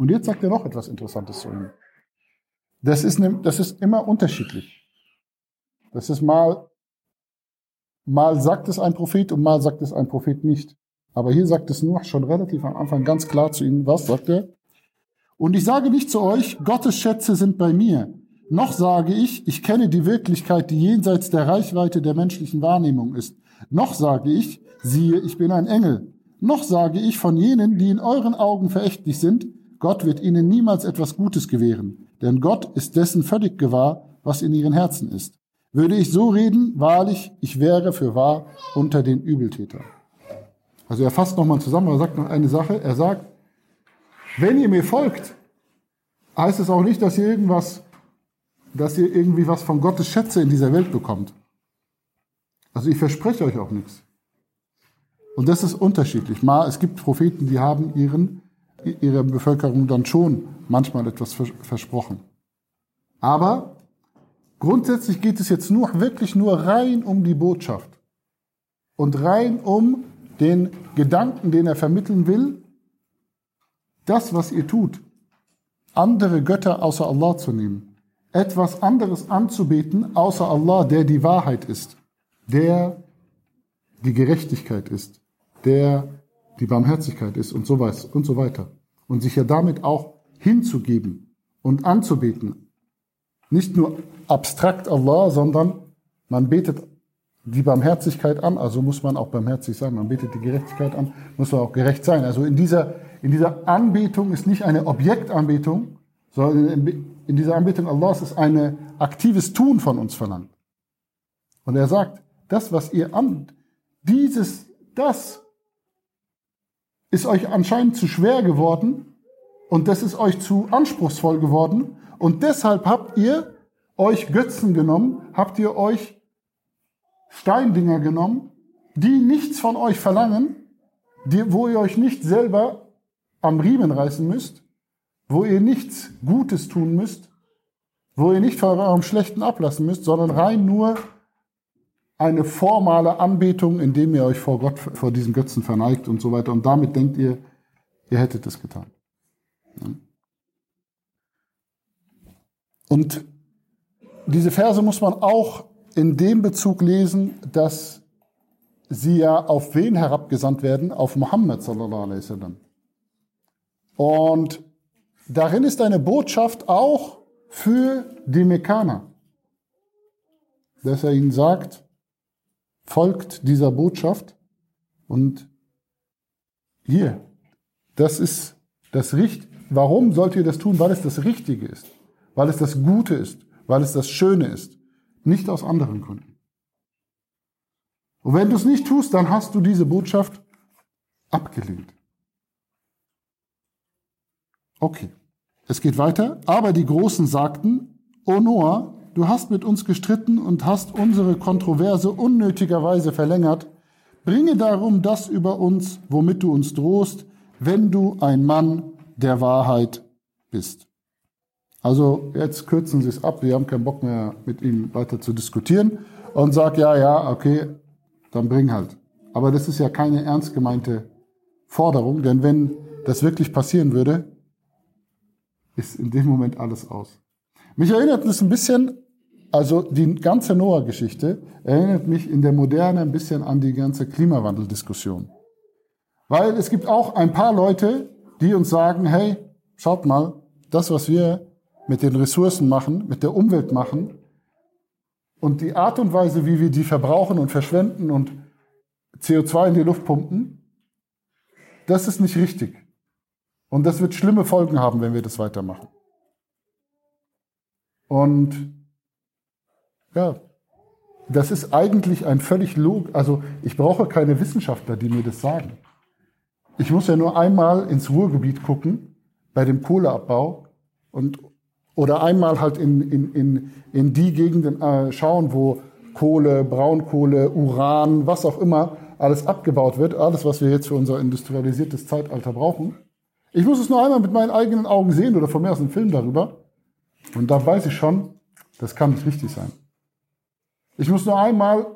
Und jetzt sagt er noch etwas Interessantes zu ihnen. Das ist, ne, das ist immer unterschiedlich. Das ist mal, mal sagt es ein Prophet und mal sagt es ein Prophet nicht. Aber hier sagt es nur schon relativ am Anfang ganz klar zu ihnen, was sagt er? Und ich sage nicht zu euch, Gottes Schätze sind bei mir. Noch sage ich, ich kenne die Wirklichkeit, die jenseits der Reichweite der menschlichen Wahrnehmung ist. Noch sage ich, siehe, ich bin ein Engel. Noch sage ich von jenen, die in euren Augen verächtlich sind, Gott wird ihnen niemals etwas Gutes gewähren, denn Gott ist dessen völlig gewahr, was in ihren Herzen ist. Würde ich so reden, wahrlich, ich wäre für wahr unter den Übeltätern. Also er fasst nochmal zusammen, er sagt noch eine Sache. Er sagt, wenn ihr mir folgt, heißt es auch nicht, dass ihr irgendwas, dass ihr irgendwie was von Gottes Schätze in dieser Welt bekommt. Also ich verspreche euch auch nichts. Und das ist unterschiedlich. Mal, es gibt Propheten, die haben ihren, ihrer Bevölkerung dann schon manchmal etwas versprochen. Aber grundsätzlich geht es jetzt nur, wirklich nur rein um die Botschaft. Und rein um den Gedanken, den er vermitteln will, das, was ihr tut, andere Götter außer Allah zu nehmen, etwas anderes anzubeten außer Allah, der die Wahrheit ist, der die Gerechtigkeit ist, der die Barmherzigkeit ist und so, weiter und so weiter. Und sich ja damit auch hinzugeben und anzubeten. Nicht nur abstrakt Allah, sondern man betet die Barmherzigkeit an, also muss man auch barmherzig sein. Man betet die Gerechtigkeit an, muss man auch gerecht sein. Also in dieser, in dieser Anbetung ist nicht eine Objektanbetung, sondern in dieser Anbetung Allahs ist ein aktives Tun von uns verlangt. Und er sagt, das, was ihr an, dieses, das ist euch anscheinend zu schwer geworden und das ist euch zu anspruchsvoll geworden. Und deshalb habt ihr euch Götzen genommen, habt ihr euch Steindinger genommen, die nichts von euch verlangen, die, wo ihr euch nicht selber am Riemen reißen müsst, wo ihr nichts Gutes tun müsst, wo ihr nicht von eurem Schlechten ablassen müsst, sondern rein nur eine formale Anbetung, indem ihr euch vor Gott, vor diesen Götzen verneigt und so weiter. Und damit denkt ihr, ihr hättet es getan. Und diese Verse muss man auch in dem Bezug lesen, dass sie ja auf wen herabgesandt werden? Auf Muhammad sallallahu alaihi wasallam. Und darin ist eine Botschaft auch für die Mekkaner, dass er ihnen sagt, folgt dieser Botschaft und hier, das ist das Richtige. Warum sollt ihr das tun? Weil es das Richtige ist, weil es das Gute ist, weil es das Schöne ist. Nicht aus anderen Gründen. Und wenn du es nicht tust, dann hast du diese Botschaft abgelehnt. Okay, es geht weiter. Aber die Großen sagten, O Noah, du hast mit uns gestritten und hast unsere Kontroverse unnötigerweise verlängert. Bringe darum das über uns, womit du uns drohst, wenn du ein Mann der Wahrheit bist. Also jetzt kürzen Sie es ab, wir haben keinen Bock mehr mit Ihnen weiter zu diskutieren und sagt, ja, ja, okay, dann bring halt. Aber das ist ja keine ernst gemeinte Forderung, denn wenn das wirklich passieren würde, ist in dem Moment alles aus. Mich erinnert es ein bisschen, also die ganze Noah-Geschichte erinnert mich in der Moderne ein bisschen an die ganze Klimawandeldiskussion. Weil es gibt auch ein paar Leute, die uns sagen, hey, schaut mal, das, was wir mit den Ressourcen machen, mit der Umwelt machen und die Art und Weise, wie wir die verbrauchen und verschwenden und CO2 in die Luft pumpen, das ist nicht richtig. Und das wird schlimme Folgen haben, wenn wir das weitermachen. Und ja, das ist eigentlich ein völlig log, also ich brauche keine Wissenschaftler, die mir das sagen. Ich muss ja nur einmal ins Ruhrgebiet gucken bei dem Kohleabbau und oder einmal halt in, in, in, in die Gegenden äh, schauen, wo Kohle, Braunkohle, Uran, was auch immer alles abgebaut wird, alles, was wir jetzt für unser industrialisiertes Zeitalter brauchen. Ich muss es nur einmal mit meinen eigenen Augen sehen oder von mir aus einen Film darüber. Und da weiß ich schon, das kann nicht richtig sein. Ich muss nur einmal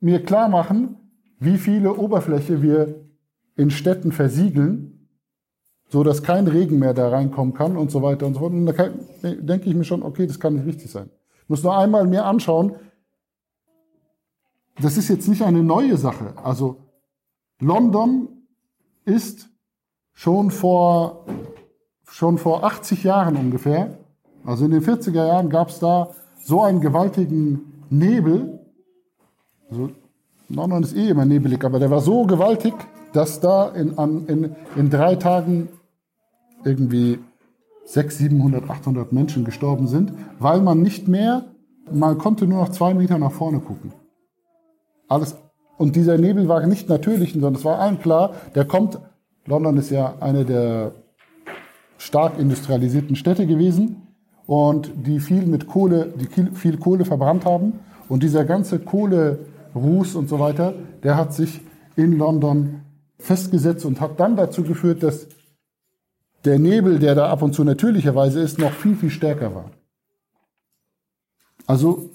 mir klar machen, wie viele Oberfläche wir in Städten versiegeln so dass kein Regen mehr da reinkommen kann und so weiter und so fort. Und da kann, denke ich mir schon, okay, das kann nicht richtig sein. Ich muss nur einmal mir anschauen, das ist jetzt nicht eine neue Sache. Also London ist schon vor, schon vor 80 Jahren ungefähr, also in den 40er Jahren gab es da so einen gewaltigen Nebel. Also London ist eh immer nebelig, aber der war so gewaltig, dass da in, in, in drei Tagen irgendwie 600, 700, 800 Menschen gestorben sind, weil man nicht mehr, man konnte nur noch zwei Meter nach vorne gucken. Alles, und dieser Nebel war nicht natürlich, sondern es war allen klar, der kommt, London ist ja eine der stark industrialisierten Städte gewesen und die viel mit Kohle, die viel Kohle verbrannt haben und dieser ganze Kohleruß und so weiter, der hat sich in London festgesetzt und hat dann dazu geführt, dass der Nebel, der da ab und zu natürlicherweise ist, noch viel, viel stärker war. Also,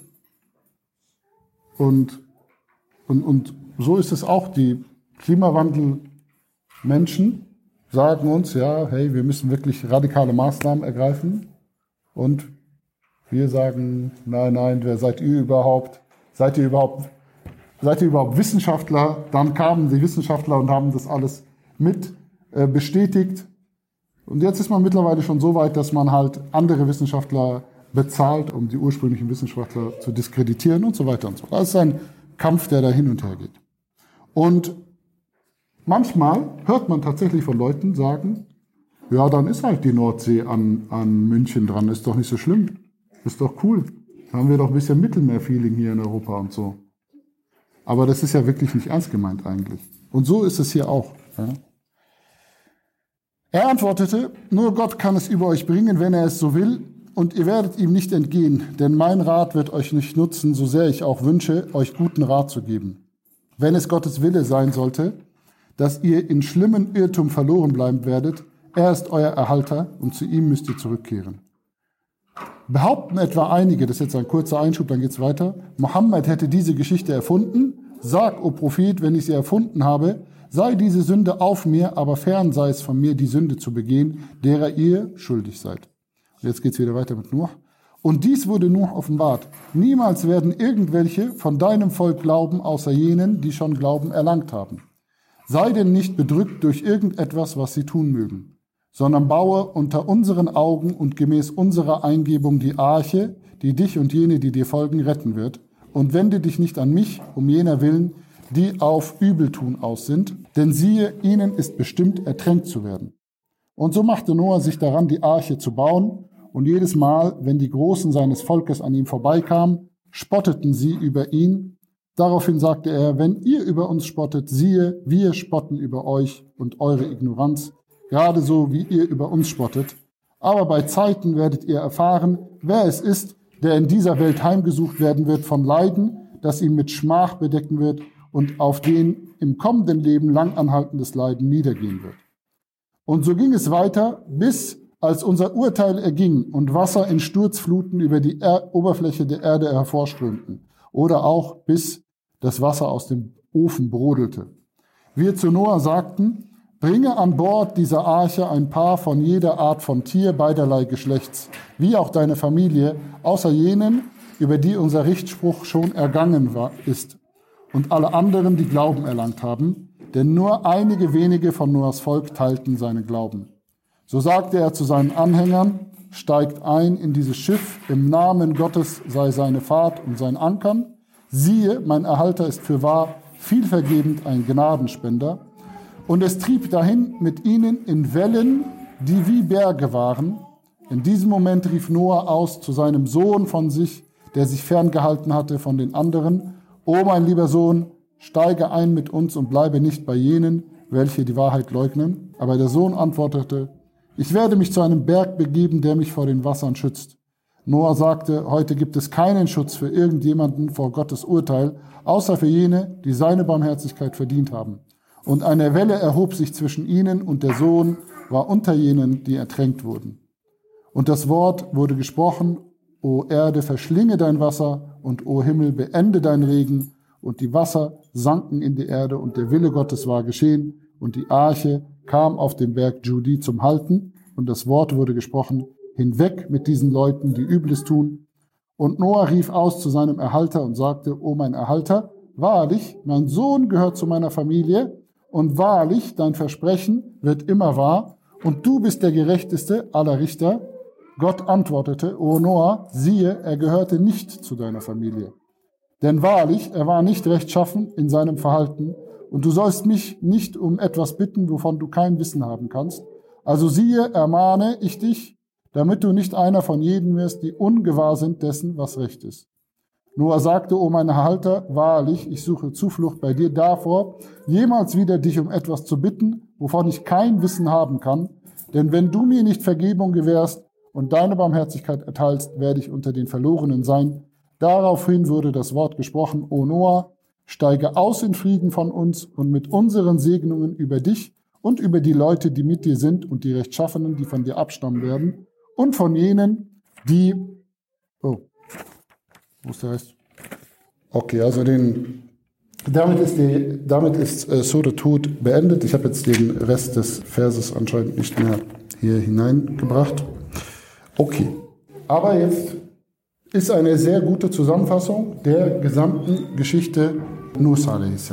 und, und, und so ist es auch. Die Klimawandelmenschen sagen uns, ja, hey, wir müssen wirklich radikale Maßnahmen ergreifen. Und wir sagen, nein, nein, wer seid ihr überhaupt? Seid ihr überhaupt, seid ihr überhaupt Wissenschaftler? Dann kamen die Wissenschaftler und haben das alles mit äh, bestätigt. Und jetzt ist man mittlerweile schon so weit, dass man halt andere Wissenschaftler bezahlt, um die ursprünglichen Wissenschaftler zu diskreditieren und so weiter und so. Das ist ein Kampf, der da hin und her geht. Und manchmal hört man tatsächlich von Leuten sagen, ja, dann ist halt die Nordsee an, an München dran, ist doch nicht so schlimm. Ist doch cool. Da haben wir doch ein bisschen Mittelmeer-Feeling hier in Europa und so. Aber das ist ja wirklich nicht ernst gemeint eigentlich. Und so ist es hier auch. Ja. Er antwortete, nur Gott kann es über euch bringen, wenn er es so will, und ihr werdet ihm nicht entgehen, denn mein Rat wird euch nicht nutzen, so sehr ich auch wünsche, euch guten Rat zu geben. Wenn es Gottes Wille sein sollte, dass ihr in schlimmen Irrtum verloren bleiben werdet, er ist euer Erhalter und zu ihm müsst ihr zurückkehren. Behaupten etwa einige, das ist jetzt ein kurzer Einschub, dann geht's weiter, Mohammed hätte diese Geschichte erfunden. Sag, o Prophet, wenn ich sie erfunden habe, sei diese Sünde auf mir, aber fern sei es von mir, die Sünde zu begehen, derer ihr schuldig seid. Und jetzt geht's wieder weiter mit Nuh. Und dies wurde Nuh offenbart. Niemals werden irgendwelche von deinem Volk glauben, außer jenen, die schon Glauben erlangt haben. Sei denn nicht bedrückt durch irgendetwas, was sie tun mögen sondern baue unter unseren Augen und gemäß unserer Eingebung die Arche, die dich und jene, die dir folgen, retten wird. Und wende dich nicht an mich, um jener willen, die auf Übeltun aus sind, denn siehe, ihnen ist bestimmt, ertränkt zu werden. Und so machte Noah sich daran, die Arche zu bauen, und jedes Mal, wenn die Großen seines Volkes an ihm vorbeikamen, spotteten sie über ihn. Daraufhin sagte er, wenn ihr über uns spottet, siehe, wir spotten über euch und eure Ignoranz gerade so wie ihr über uns spottet. Aber bei Zeiten werdet ihr erfahren, wer es ist, der in dieser Welt heimgesucht werden wird vom Leiden, das ihn mit Schmach bedecken wird und auf den im kommenden Leben langanhaltendes Leiden niedergehen wird. Und so ging es weiter, bis als unser Urteil erging und Wasser in Sturzfluten über die er Oberfläche der Erde hervorströmten, oder auch bis das Wasser aus dem Ofen brodelte. Wir zu Noah sagten, Bringe an Bord dieser Arche ein Paar von jeder Art von Tier beiderlei Geschlechts, wie auch deine Familie, außer jenen, über die unser Richtspruch schon ergangen war, ist, und alle anderen, die Glauben erlangt haben, denn nur einige wenige von Noahs Volk teilten seinen Glauben. So sagte er zu seinen Anhängern, steigt ein in dieses Schiff, im Namen Gottes sei seine Fahrt und sein Ankern. Siehe, mein Erhalter ist für wahr vielvergebend ein Gnadenspender und es trieb dahin mit ihnen in Wellen, die wie Berge waren. In diesem Moment rief Noah aus zu seinem Sohn von sich, der sich ferngehalten hatte von den anderen, O mein lieber Sohn, steige ein mit uns und bleibe nicht bei jenen, welche die Wahrheit leugnen. Aber der Sohn antwortete, ich werde mich zu einem Berg begeben, der mich vor den Wassern schützt. Noah sagte, heute gibt es keinen Schutz für irgendjemanden vor Gottes Urteil, außer für jene, die seine Barmherzigkeit verdient haben. Und eine Welle erhob sich zwischen ihnen und der Sohn war unter jenen, die ertränkt wurden. Und das Wort wurde gesprochen, O Erde, verschlinge dein Wasser und O Himmel, beende dein Regen. Und die Wasser sanken in die Erde und der Wille Gottes war geschehen und die Arche kam auf den Berg Judi zum Halten und das Wort wurde gesprochen, hinweg mit diesen Leuten, die Übles tun. Und Noah rief aus zu seinem Erhalter und sagte, O mein Erhalter, wahrlich, mein Sohn gehört zu meiner Familie und wahrlich, dein Versprechen wird immer wahr und du bist der gerechteste aller Richter. Gott antwortete, O Noah, siehe, er gehörte nicht zu deiner Familie. Denn wahrlich, er war nicht rechtschaffen in seinem Verhalten und du sollst mich nicht um etwas bitten, wovon du kein Wissen haben kannst. Also siehe, ermahne ich dich, damit du nicht einer von jenen wirst, die ungewahr sind dessen, was recht ist. Noah sagte, o mein Erhalter, wahrlich, ich suche Zuflucht bei dir davor, jemals wieder dich um etwas zu bitten, wovon ich kein Wissen haben kann. Denn wenn du mir nicht Vergebung gewährst und deine Barmherzigkeit erteilst, werde ich unter den Verlorenen sein. Daraufhin wurde das Wort gesprochen, O Noah, steige aus in Frieden von uns und mit unseren Segnungen über dich und über die Leute, die mit dir sind und die Rechtschaffenen, die von dir abstammen werden und von jenen, die, oh, der Rest? Okay, also den, damit ist, die, damit ist äh, Surah Tod beendet. Ich habe jetzt den Rest des Verses anscheinend nicht mehr hier hineingebracht. Okay, aber jetzt ist eine sehr gute Zusammenfassung der gesamten Geschichte Nusa a.s.